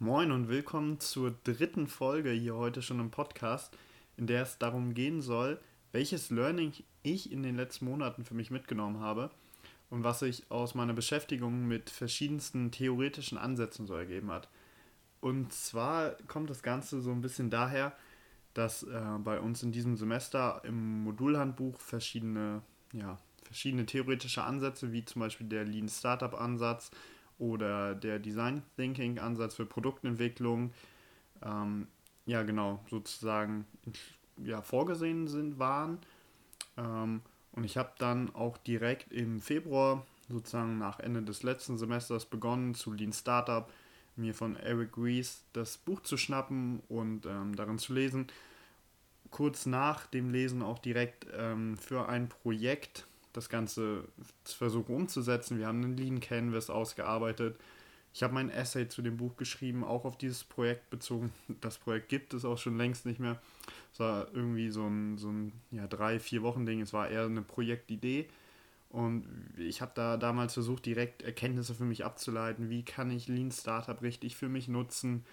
Moin und willkommen zur dritten Folge hier heute schon im Podcast, in der es darum gehen soll, welches Learning ich in den letzten Monaten für mich mitgenommen habe und was sich aus meiner Beschäftigung mit verschiedensten theoretischen Ansätzen so ergeben hat. Und zwar kommt das Ganze so ein bisschen daher, dass äh, bei uns in diesem Semester im Modulhandbuch verschiedene, ja, verschiedene theoretische Ansätze, wie zum Beispiel der Lean Startup Ansatz oder der Design Thinking Ansatz für Produktentwicklung, ähm, ja genau, sozusagen ja, vorgesehen sind, waren. Ähm, und ich habe dann auch direkt im Februar, sozusagen nach Ende des letzten Semesters, begonnen zu Lean Startup, mir von Eric Rees das Buch zu schnappen und ähm, darin zu lesen. Kurz nach dem Lesen auch direkt ähm, für ein Projekt das Ganze versuchen umzusetzen. Wir haben einen Lean Canvas ausgearbeitet. Ich habe mein Essay zu dem Buch geschrieben, auch auf dieses Projekt bezogen. Das Projekt gibt es auch schon längst nicht mehr. Es war irgendwie so ein, so ein ja, drei, vier Wochen Ding. Es war eher eine Projektidee. Und ich habe da damals versucht, direkt Erkenntnisse für mich abzuleiten. Wie kann ich Lean Startup richtig für mich nutzen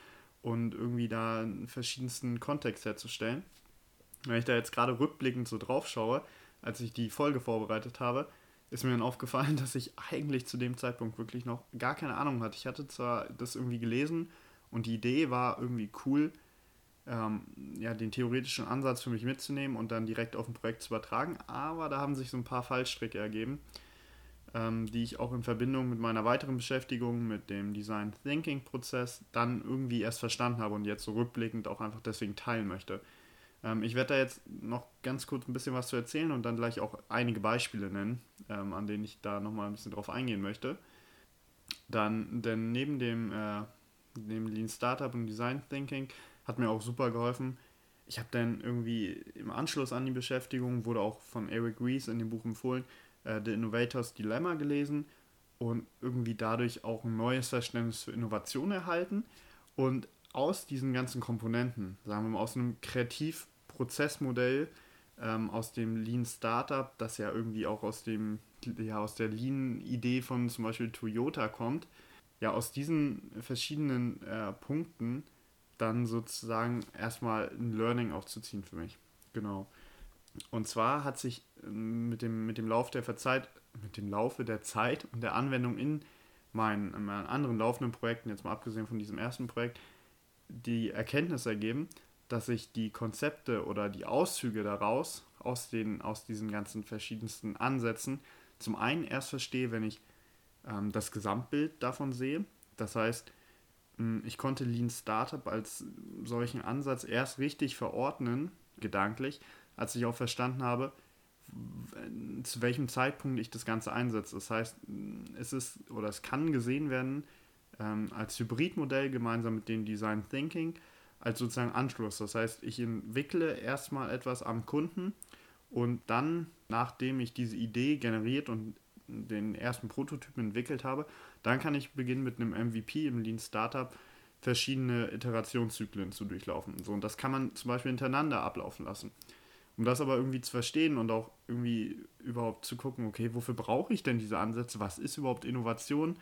und irgendwie da einen verschiedensten Kontext herzustellen. Wenn ich da jetzt gerade rückblickend so drauf schaue, als ich die Folge vorbereitet habe, ist mir dann aufgefallen, dass ich eigentlich zu dem Zeitpunkt wirklich noch gar keine Ahnung hatte. Ich hatte zwar das irgendwie gelesen und die Idee war irgendwie cool, ähm, ja, den theoretischen Ansatz für mich mitzunehmen und dann direkt auf ein Projekt zu übertragen, aber da haben sich so ein paar Fallstricke ergeben, ähm, die ich auch in Verbindung mit meiner weiteren Beschäftigung mit dem Design Thinking Prozess dann irgendwie erst verstanden habe und jetzt so rückblickend auch einfach deswegen teilen möchte. Ähm, ich werde da jetzt noch ganz kurz ein bisschen was zu erzählen und dann gleich auch einige Beispiele nennen, ähm, an denen ich da nochmal ein bisschen drauf eingehen möchte. Dann, denn neben dem, äh, dem Lean Startup und Design Thinking hat mir auch super geholfen. Ich habe dann irgendwie im Anschluss an die Beschäftigung, wurde auch von Eric Rees in dem Buch empfohlen, äh, The Innovators Dilemma gelesen und irgendwie dadurch auch ein neues Verständnis für Innovation erhalten. Und aus diesen ganzen Komponenten, sagen wir mal aus einem kreativ Prozessmodell ähm, aus dem Lean Startup, das ja irgendwie auch aus dem ja aus der Lean-Idee von zum Beispiel Toyota kommt, ja aus diesen verschiedenen äh, Punkten dann sozusagen erstmal ein Learning aufzuziehen für mich. Genau. Und zwar hat sich ähm, mit dem, mit dem Lauf der Verzeit, mit dem Laufe der Zeit und der Anwendung in meinen, in meinen anderen laufenden Projekten, jetzt mal abgesehen von diesem ersten Projekt, die Erkenntnis ergeben, dass ich die Konzepte oder die Auszüge daraus, aus, den, aus diesen ganzen verschiedensten Ansätzen, zum einen erst verstehe, wenn ich ähm, das Gesamtbild davon sehe. Das heißt, hm, ich konnte Lean Startup als solchen Ansatz erst richtig verordnen, gedanklich, als ich auch verstanden habe, zu welchem Zeitpunkt ich das Ganze einsetze. Das heißt, hm, es ist oder es kann gesehen werden ähm, als Hybridmodell gemeinsam mit dem Design Thinking als sozusagen Anschluss. Das heißt, ich entwickle erstmal etwas am Kunden und dann, nachdem ich diese Idee generiert und den ersten Prototypen entwickelt habe, dann kann ich beginnen mit einem MVP im Lean Startup verschiedene Iterationszyklen zu durchlaufen. So, und das kann man zum Beispiel hintereinander ablaufen lassen. Um das aber irgendwie zu verstehen und auch irgendwie überhaupt zu gucken, okay, wofür brauche ich denn diese Ansätze? Was ist überhaupt Innovation?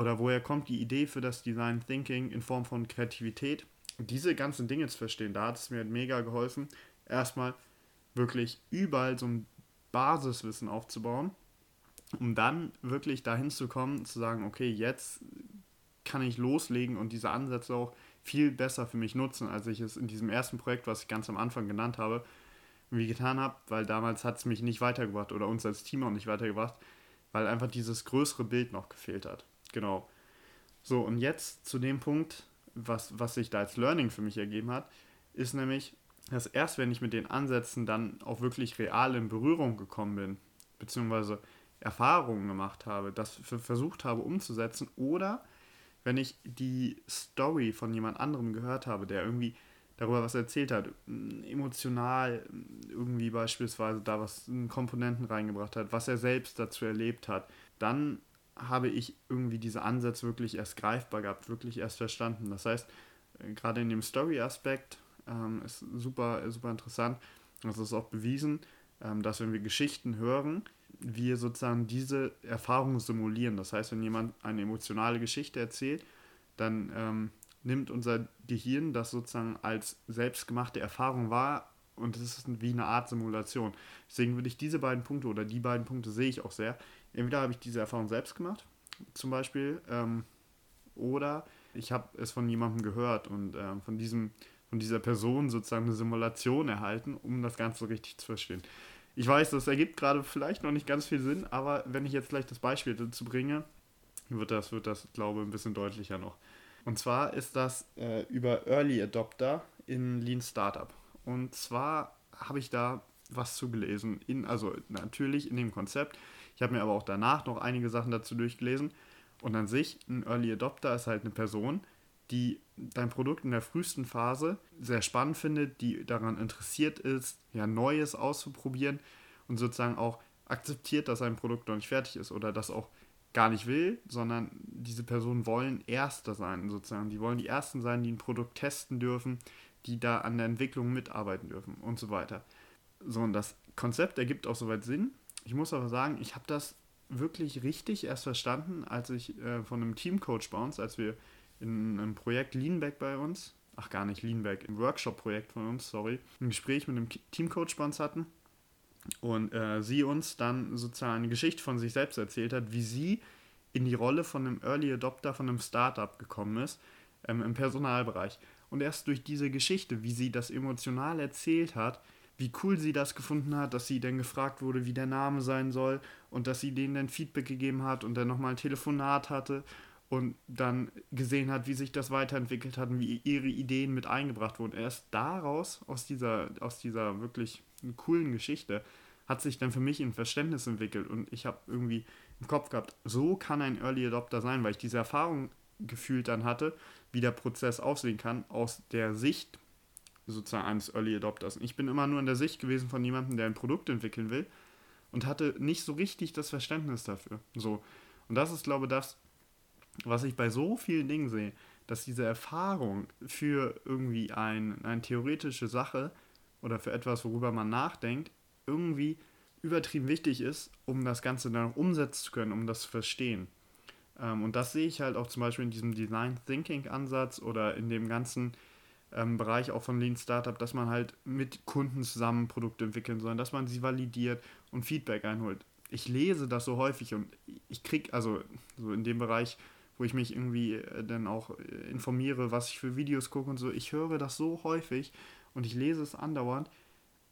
Oder woher kommt die Idee für das Design Thinking in Form von Kreativität? diese ganzen Dinge zu verstehen, da hat es mir mega geholfen, erstmal wirklich überall so ein Basiswissen aufzubauen, um dann wirklich dahin zu kommen, zu sagen, okay, jetzt kann ich loslegen und diese Ansätze auch viel besser für mich nutzen, als ich es in diesem ersten Projekt, was ich ganz am Anfang genannt habe, wie getan habe, weil damals hat es mich nicht weitergebracht oder uns als Team auch nicht weitergebracht, weil einfach dieses größere Bild noch gefehlt hat. Genau. So, und jetzt zu dem Punkt, was, was sich da als Learning für mich ergeben hat, ist nämlich, dass erst wenn ich mit den Ansätzen dann auch wirklich real in Berührung gekommen bin, beziehungsweise Erfahrungen gemacht habe, das versucht habe umzusetzen oder wenn ich die Story von jemand anderem gehört habe, der irgendwie darüber was erzählt hat, emotional irgendwie beispielsweise da was in Komponenten reingebracht hat, was er selbst dazu erlebt hat, dann habe ich irgendwie diese Ansätze wirklich erst greifbar gehabt, wirklich erst verstanden. Das heißt, äh, gerade in dem Story-Aspekt ähm, ist super, super interessant. Das ist auch bewiesen, ähm, dass wenn wir Geschichten hören, wir sozusagen diese Erfahrung simulieren. Das heißt, wenn jemand eine emotionale Geschichte erzählt, dann ähm, nimmt unser Gehirn das sozusagen als selbstgemachte Erfahrung wahr und es ist wie eine Art Simulation. Deswegen würde ich diese beiden Punkte oder die beiden Punkte sehe ich auch sehr. Entweder habe ich diese Erfahrung selbst gemacht, zum Beispiel, ähm, oder ich habe es von jemandem gehört und äh, von, diesem, von dieser Person sozusagen eine Simulation erhalten, um das Ganze richtig zu verstehen. Ich weiß, das ergibt gerade vielleicht noch nicht ganz viel Sinn, aber wenn ich jetzt gleich das Beispiel dazu bringe, wird das, wird das, glaube ich, ein bisschen deutlicher noch. Und zwar ist das äh, über Early Adopter in Lean Startup. Und zwar habe ich da was zugelesen. In, also natürlich in dem Konzept. Ich habe mir aber auch danach noch einige Sachen dazu durchgelesen. Und an sich, ein Early Adopter ist halt eine Person, die dein Produkt in der frühesten Phase sehr spannend findet, die daran interessiert ist, ja, Neues auszuprobieren und sozusagen auch akzeptiert, dass ein Produkt noch nicht fertig ist oder das auch gar nicht will, sondern diese Personen wollen Erster sein, sozusagen. Die wollen die Ersten sein, die ein Produkt testen dürfen, die da an der Entwicklung mitarbeiten dürfen und so weiter. So, und das Konzept ergibt auch soweit Sinn. Ich muss aber sagen, ich habe das wirklich richtig erst verstanden, als ich äh, von einem Teamcoach bei uns, als wir in einem Projekt Leanback bei uns, ach gar nicht Leanback, im Workshop-Projekt von uns, sorry, ein Gespräch mit einem Teamcoach bei uns hatten und äh, sie uns dann sozusagen eine Geschichte von sich selbst erzählt hat, wie sie in die Rolle von einem Early Adopter von einem Startup gekommen ist ähm, im Personalbereich. Und erst durch diese Geschichte, wie sie das emotional erzählt hat, wie cool sie das gefunden hat, dass sie dann gefragt wurde, wie der Name sein soll und dass sie denen dann Feedback gegeben hat und dann nochmal ein Telefonat hatte und dann gesehen hat, wie sich das weiterentwickelt hat und wie ihre Ideen mit eingebracht wurden. Erst daraus, aus dieser, aus dieser wirklich coolen Geschichte, hat sich dann für mich ein Verständnis entwickelt und ich habe irgendwie im Kopf gehabt, so kann ein Early Adopter sein, weil ich diese Erfahrung gefühlt dann hatte, wie der Prozess aussehen kann, aus der Sicht sozusagen eines Early Adopters. Ich bin immer nur in der Sicht gewesen von jemandem, der ein Produkt entwickeln will und hatte nicht so richtig das Verständnis dafür. So. Und das ist, glaube ich, das, was ich bei so vielen Dingen sehe, dass diese Erfahrung für irgendwie ein, eine theoretische Sache oder für etwas, worüber man nachdenkt, irgendwie übertrieben wichtig ist, um das Ganze dann auch umsetzen zu können, um das zu verstehen. Ähm, und das sehe ich halt auch zum Beispiel in diesem Design Thinking Ansatz oder in dem ganzen ähm, Bereich auch von Lean Startup, dass man halt mit Kunden zusammen Produkte entwickeln soll, dass man sie validiert und Feedback einholt. Ich lese das so häufig und ich kriege, also so in dem Bereich, wo ich mich irgendwie äh, dann auch äh, informiere, was ich für Videos gucke und so, ich höre das so häufig und ich lese es andauernd,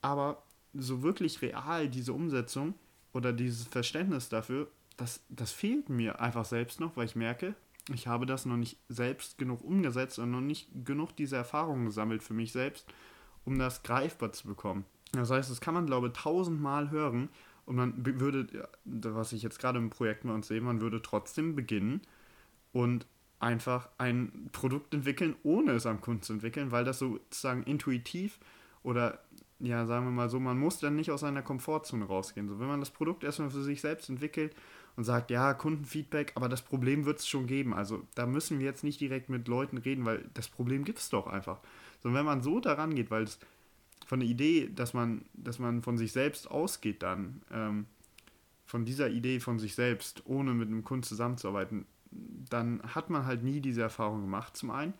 aber so wirklich real diese Umsetzung oder dieses Verständnis dafür, das, das fehlt mir einfach selbst noch, weil ich merke, ich habe das noch nicht selbst genug umgesetzt und noch nicht genug diese Erfahrungen gesammelt für mich selbst, um das greifbar zu bekommen. Das heißt, das kann man, glaube ich, tausendmal hören und man würde, was ich jetzt gerade im Projekt bei uns sehe, man würde trotzdem beginnen und einfach ein Produkt entwickeln, ohne es am Kunden zu entwickeln, weil das sozusagen intuitiv oder ja, sagen wir mal so, man muss dann nicht aus seiner Komfortzone rausgehen. So, wenn man das Produkt erstmal für sich selbst entwickelt und sagt, ja, Kundenfeedback, aber das Problem wird es schon geben. Also da müssen wir jetzt nicht direkt mit Leuten reden, weil das Problem gibt es doch einfach. So, wenn man so daran geht, weil es von der Idee, dass man, dass man von sich selbst ausgeht dann, ähm, von dieser Idee von sich selbst, ohne mit einem Kunden zusammenzuarbeiten, dann hat man halt nie diese Erfahrung gemacht, zum einen.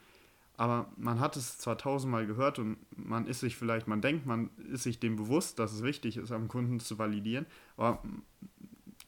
Aber man hat es zwar tausendmal gehört und man ist sich vielleicht, man denkt, man ist sich dem bewusst, dass es wichtig ist, am Kunden zu validieren, aber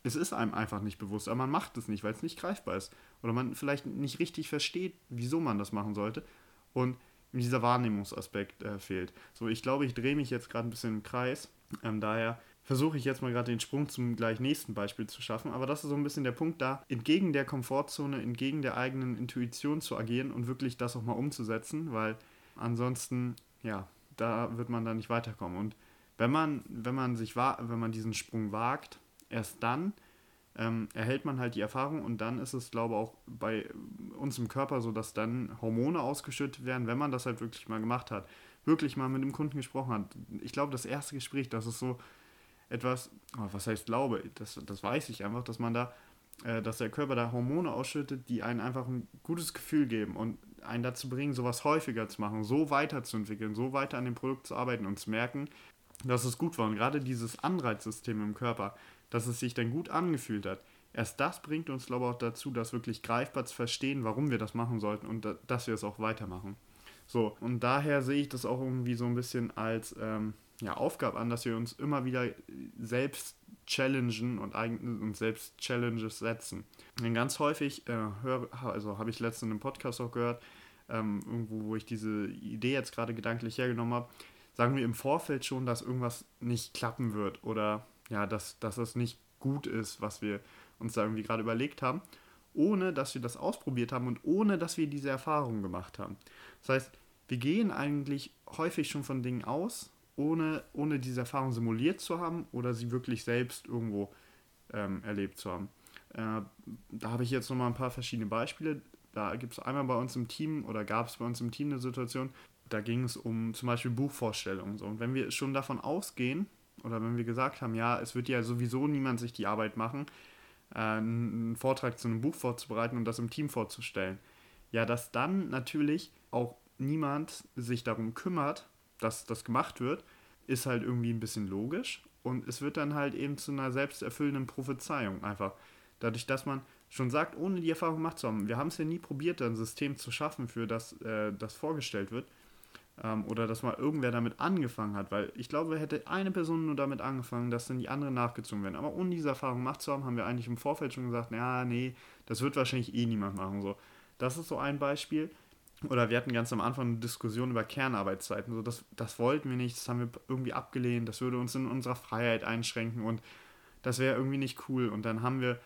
es ist einem einfach nicht bewusst, aber man macht es nicht, weil es nicht greifbar ist. Oder man vielleicht nicht richtig versteht, wieso man das machen sollte. Und dieser Wahrnehmungsaspekt äh, fehlt. So, ich glaube, ich drehe mich jetzt gerade ein bisschen im Kreis. Ähm, daher versuche ich jetzt mal gerade den Sprung zum gleich nächsten Beispiel zu schaffen. Aber das ist so ein bisschen der Punkt da, entgegen der Komfortzone, entgegen der eigenen Intuition zu agieren und wirklich das auch mal umzusetzen, weil ansonsten, ja, da wird man da nicht weiterkommen. Und wenn man, wenn man sich wenn man diesen Sprung wagt, erst dann ähm, erhält man halt die Erfahrung und dann ist es, glaube ich, auch bei uns im Körper so, dass dann Hormone ausgeschüttet werden, wenn man das halt wirklich mal gemacht hat, wirklich mal mit dem Kunden gesprochen hat. Ich glaube, das erste Gespräch, das ist so etwas, oh, was heißt glaube, das, das weiß ich einfach, dass man da, äh, dass der Körper da Hormone ausschüttet, die einen einfach ein gutes Gefühl geben und einen dazu bringen, sowas häufiger zu machen, so weiterzuentwickeln, so weiter an dem Produkt zu arbeiten und zu merken, dass es gut war. Und gerade dieses Anreizsystem im Körper, dass es sich dann gut angefühlt hat. erst das bringt uns, glaube ich, auch dazu, das wirklich greifbar zu verstehen, warum wir das machen sollten und da, dass wir es auch weitermachen. So, und daher sehe ich das auch irgendwie so ein bisschen als ähm, ja, Aufgabe an, dass wir uns immer wieder selbst challengen und uns selbst Challenges setzen. Denn ganz häufig äh, höre, also habe ich letztens in einem Podcast auch gehört, ähm, irgendwo, wo ich diese Idee jetzt gerade gedanklich hergenommen habe, sagen wir im Vorfeld schon, dass irgendwas nicht klappen wird oder ja, dass, dass es nicht gut ist, was wir uns da irgendwie gerade überlegt haben, ohne dass wir das ausprobiert haben und ohne dass wir diese Erfahrung gemacht haben. Das heißt, wir gehen eigentlich häufig schon von Dingen aus, ohne, ohne diese Erfahrung simuliert zu haben oder sie wirklich selbst irgendwo ähm, erlebt zu haben. Äh, da habe ich jetzt nochmal ein paar verschiedene Beispiele. Da gibt es einmal bei uns im Team oder gab es bei uns im Team eine Situation, da ging es um zum Beispiel Buchvorstellungen. So. Und wenn wir schon davon ausgehen, oder wenn wir gesagt haben, ja, es wird ja sowieso niemand sich die Arbeit machen, äh, einen Vortrag zu einem Buch vorzubereiten und das im Team vorzustellen, ja, dass dann natürlich auch niemand sich darum kümmert, dass das gemacht wird, ist halt irgendwie ein bisschen logisch und es wird dann halt eben zu einer selbsterfüllenden Prophezeiung einfach. Dadurch, dass man schon sagt, ohne die Erfahrung gemacht zu haben, wir haben es ja nie probiert, ein System zu schaffen, für das äh, das vorgestellt wird, ähm, oder dass mal irgendwer damit angefangen hat, weil ich glaube, hätte eine Person nur damit angefangen, dass dann die anderen nachgezogen werden. Aber ohne diese Erfahrung gemacht zu haben, haben wir eigentlich im Vorfeld schon gesagt, ja, nee, das wird wahrscheinlich eh niemand machen. So. Das ist so ein Beispiel. Oder wir hatten ganz am Anfang eine Diskussion über Kernarbeitszeiten. So, das, das wollten wir nicht, das haben wir irgendwie abgelehnt, das würde uns in unserer Freiheit einschränken und das wäre irgendwie nicht cool. Und dann haben wir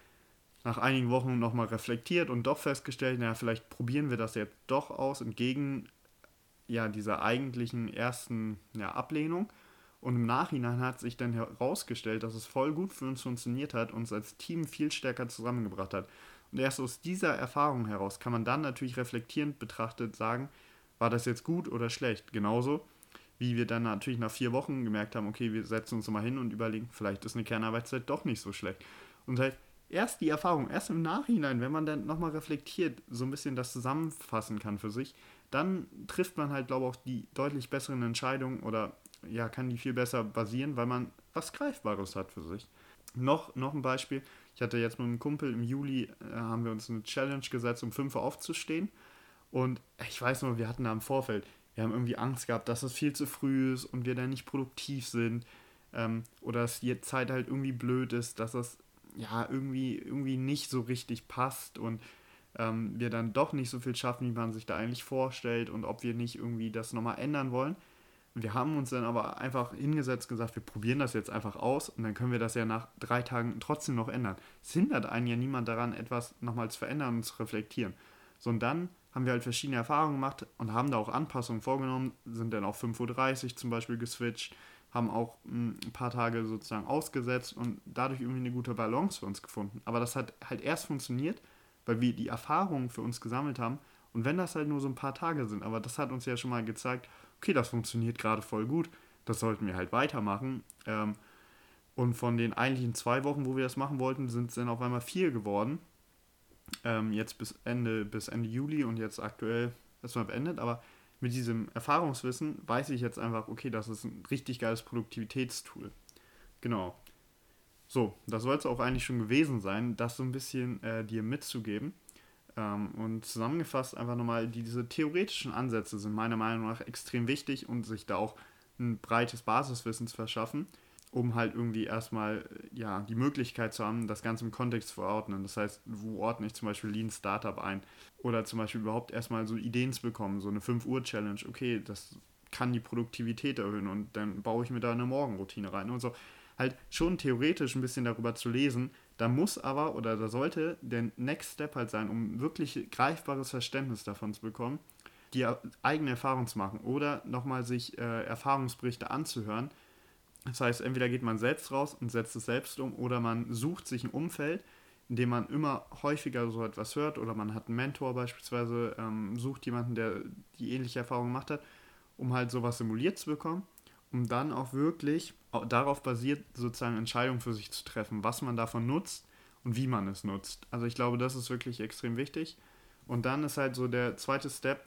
nach einigen Wochen nochmal reflektiert und doch festgestellt, naja, vielleicht probieren wir das jetzt doch aus, entgegen ja, dieser eigentlichen ersten ja, Ablehnung. Und im Nachhinein hat sich dann herausgestellt, dass es voll gut für uns funktioniert hat, uns als Team viel stärker zusammengebracht hat. Und erst aus dieser Erfahrung heraus kann man dann natürlich reflektierend betrachtet sagen, war das jetzt gut oder schlecht? Genauso wie wir dann natürlich nach vier Wochen gemerkt haben, okay, wir setzen uns mal hin und überlegen, vielleicht ist eine Kernarbeitszeit doch nicht so schlecht. Und halt erst die Erfahrung, erst im Nachhinein, wenn man dann nochmal reflektiert, so ein bisschen das zusammenfassen kann für sich, dann trifft man halt, glaube ich, auch die deutlich besseren Entscheidungen oder ja, kann die viel besser basieren, weil man was Greifbares hat für sich. Noch, noch ein Beispiel. Ich hatte jetzt mit einem Kumpel im Juli, äh, haben wir uns eine Challenge gesetzt, um 5 Uhr aufzustehen. Und ich weiß nur, wir hatten da im Vorfeld, wir haben irgendwie Angst gehabt, dass es viel zu früh ist und wir dann nicht produktiv sind. Ähm, oder dass die Zeit halt irgendwie blöd ist, dass das ja irgendwie, irgendwie nicht so richtig passt und ähm, wir dann doch nicht so viel schaffen, wie man sich da eigentlich vorstellt und ob wir nicht irgendwie das nochmal ändern wollen. Wir haben uns dann aber einfach hingesetzt gesagt, wir probieren das jetzt einfach aus und dann können wir das ja nach drei Tagen trotzdem noch ändern. Es hindert einen ja niemand daran, etwas nochmal zu verändern und zu reflektieren. So und dann haben wir halt verschiedene Erfahrungen gemacht und haben da auch Anpassungen vorgenommen, sind dann auf 5.30 Uhr zum Beispiel geswitcht, haben auch hm, ein paar Tage sozusagen ausgesetzt und dadurch irgendwie eine gute Balance für uns gefunden. Aber das hat halt erst funktioniert, weil wir die Erfahrungen für uns gesammelt haben. Und wenn das halt nur so ein paar Tage sind, aber das hat uns ja schon mal gezeigt, okay, das funktioniert gerade voll gut, das sollten wir halt weitermachen. Ähm, und von den eigentlichen zwei Wochen, wo wir das machen wollten, sind es dann auf einmal vier geworden. Ähm, jetzt bis Ende, bis Ende Juli und jetzt aktuell erstmal beendet. Aber mit diesem Erfahrungswissen weiß ich jetzt einfach, okay, das ist ein richtig geiles Produktivitätstool. Genau. So, das soll es auch eigentlich schon gewesen sein, das so ein bisschen äh, dir mitzugeben. Ähm, und zusammengefasst einfach nochmal, diese theoretischen Ansätze sind meiner Meinung nach extrem wichtig und sich da auch ein breites Basiswissen zu verschaffen, um halt irgendwie erstmal äh, ja, die Möglichkeit zu haben, das Ganze im Kontext zu verordnen. Das heißt, wo ordne ich zum Beispiel Lean Startup ein? Oder zum Beispiel überhaupt erstmal so Ideen zu bekommen, so eine 5-Uhr-Challenge, okay, das kann die Produktivität erhöhen und dann baue ich mir da eine Morgenroutine rein und so halt schon theoretisch ein bisschen darüber zu lesen. Da muss aber oder da sollte der Next Step halt sein, um wirklich greifbares Verständnis davon zu bekommen, die eigene Erfahrung zu machen oder nochmal sich äh, Erfahrungsberichte anzuhören. Das heißt, entweder geht man selbst raus und setzt es selbst um oder man sucht sich ein Umfeld, in dem man immer häufiger so etwas hört oder man hat einen Mentor beispielsweise, ähm, sucht jemanden, der die ähnliche Erfahrung gemacht hat, um halt sowas simuliert zu bekommen um dann auch wirklich darauf basiert, sozusagen Entscheidungen für sich zu treffen, was man davon nutzt und wie man es nutzt. Also ich glaube, das ist wirklich extrem wichtig. Und dann ist halt so der zweite Step,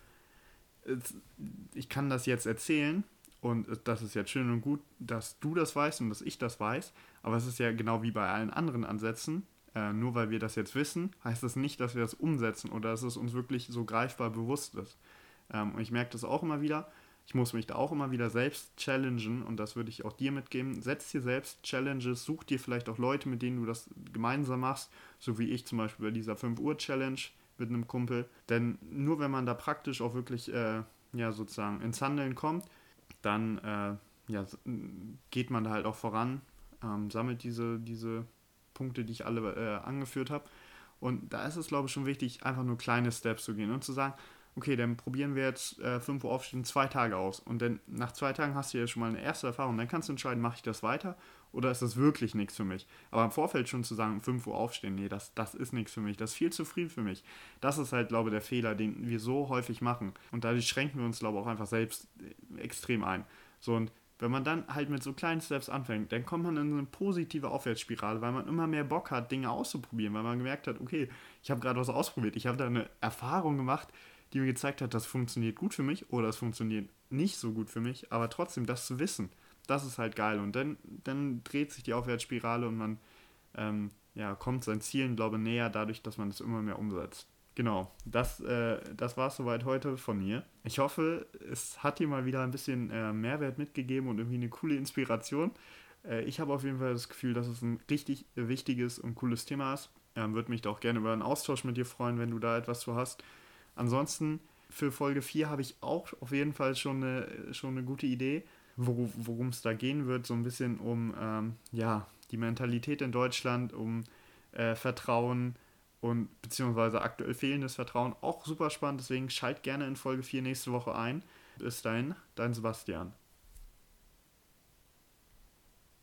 ich kann das jetzt erzählen und das ist jetzt schön und gut, dass du das weißt und dass ich das weiß, aber es ist ja genau wie bei allen anderen Ansätzen, äh, nur weil wir das jetzt wissen, heißt das nicht, dass wir das umsetzen oder dass es uns wirklich so greifbar bewusst ist. Ähm, und ich merke das auch immer wieder. Ich muss mich da auch immer wieder selbst challengen und das würde ich auch dir mitgeben. Setz dir selbst Challenges, such dir vielleicht auch Leute, mit denen du das gemeinsam machst, so wie ich zum Beispiel bei dieser 5 Uhr Challenge mit einem Kumpel. Denn nur wenn man da praktisch auch wirklich äh, ja, sozusagen ins Handeln kommt, dann äh, ja, geht man da halt auch voran, ähm, sammelt diese, diese Punkte, die ich alle äh, angeführt habe. Und da ist es, glaube ich, schon wichtig, einfach nur kleine Steps zu gehen und zu sagen, okay, dann probieren wir jetzt äh, 5 Uhr aufstehen, zwei Tage aus. Und dann nach zwei Tagen hast du ja schon mal eine erste Erfahrung. Dann kannst du entscheiden, mache ich das weiter oder ist das wirklich nichts für mich? Aber im Vorfeld schon zu sagen, 5 Uhr aufstehen, nee, das, das ist nichts für mich, das ist viel zu früh für mich. Das ist halt, glaube ich, der Fehler, den wir so häufig machen. Und dadurch schränken wir uns, glaube ich, auch einfach selbst äh, extrem ein. So, und wenn man dann halt mit so kleinen Steps anfängt, dann kommt man in eine positive Aufwärtsspirale, weil man immer mehr Bock hat, Dinge auszuprobieren, weil man gemerkt hat, okay, ich habe gerade was ausprobiert, ich habe da eine Erfahrung gemacht, die mir gezeigt hat, das funktioniert gut für mich oder es funktioniert nicht so gut für mich, aber trotzdem das zu wissen, das ist halt geil und dann, dann dreht sich die Aufwärtsspirale und man ähm, ja, kommt seinen Zielen, glaube ich, näher dadurch, dass man es immer mehr umsetzt. Genau, das, äh, das war es soweit heute von mir. Ich hoffe, es hat dir mal wieder ein bisschen äh, Mehrwert mitgegeben und irgendwie eine coole Inspiration. Äh, ich habe auf jeden Fall das Gefühl, dass es ein richtig wichtiges und cooles Thema ist. Ähm, Würde mich da auch gerne über einen Austausch mit dir freuen, wenn du da etwas zu hast. Ansonsten für Folge 4 habe ich auch auf jeden Fall schon eine, schon eine gute Idee, worum es da gehen wird. So ein bisschen um ähm, ja, die Mentalität in Deutschland, um äh, Vertrauen und beziehungsweise aktuell fehlendes Vertrauen. Auch super spannend, deswegen schalt gerne in Folge 4 nächste Woche ein. Bis dahin, dein Sebastian.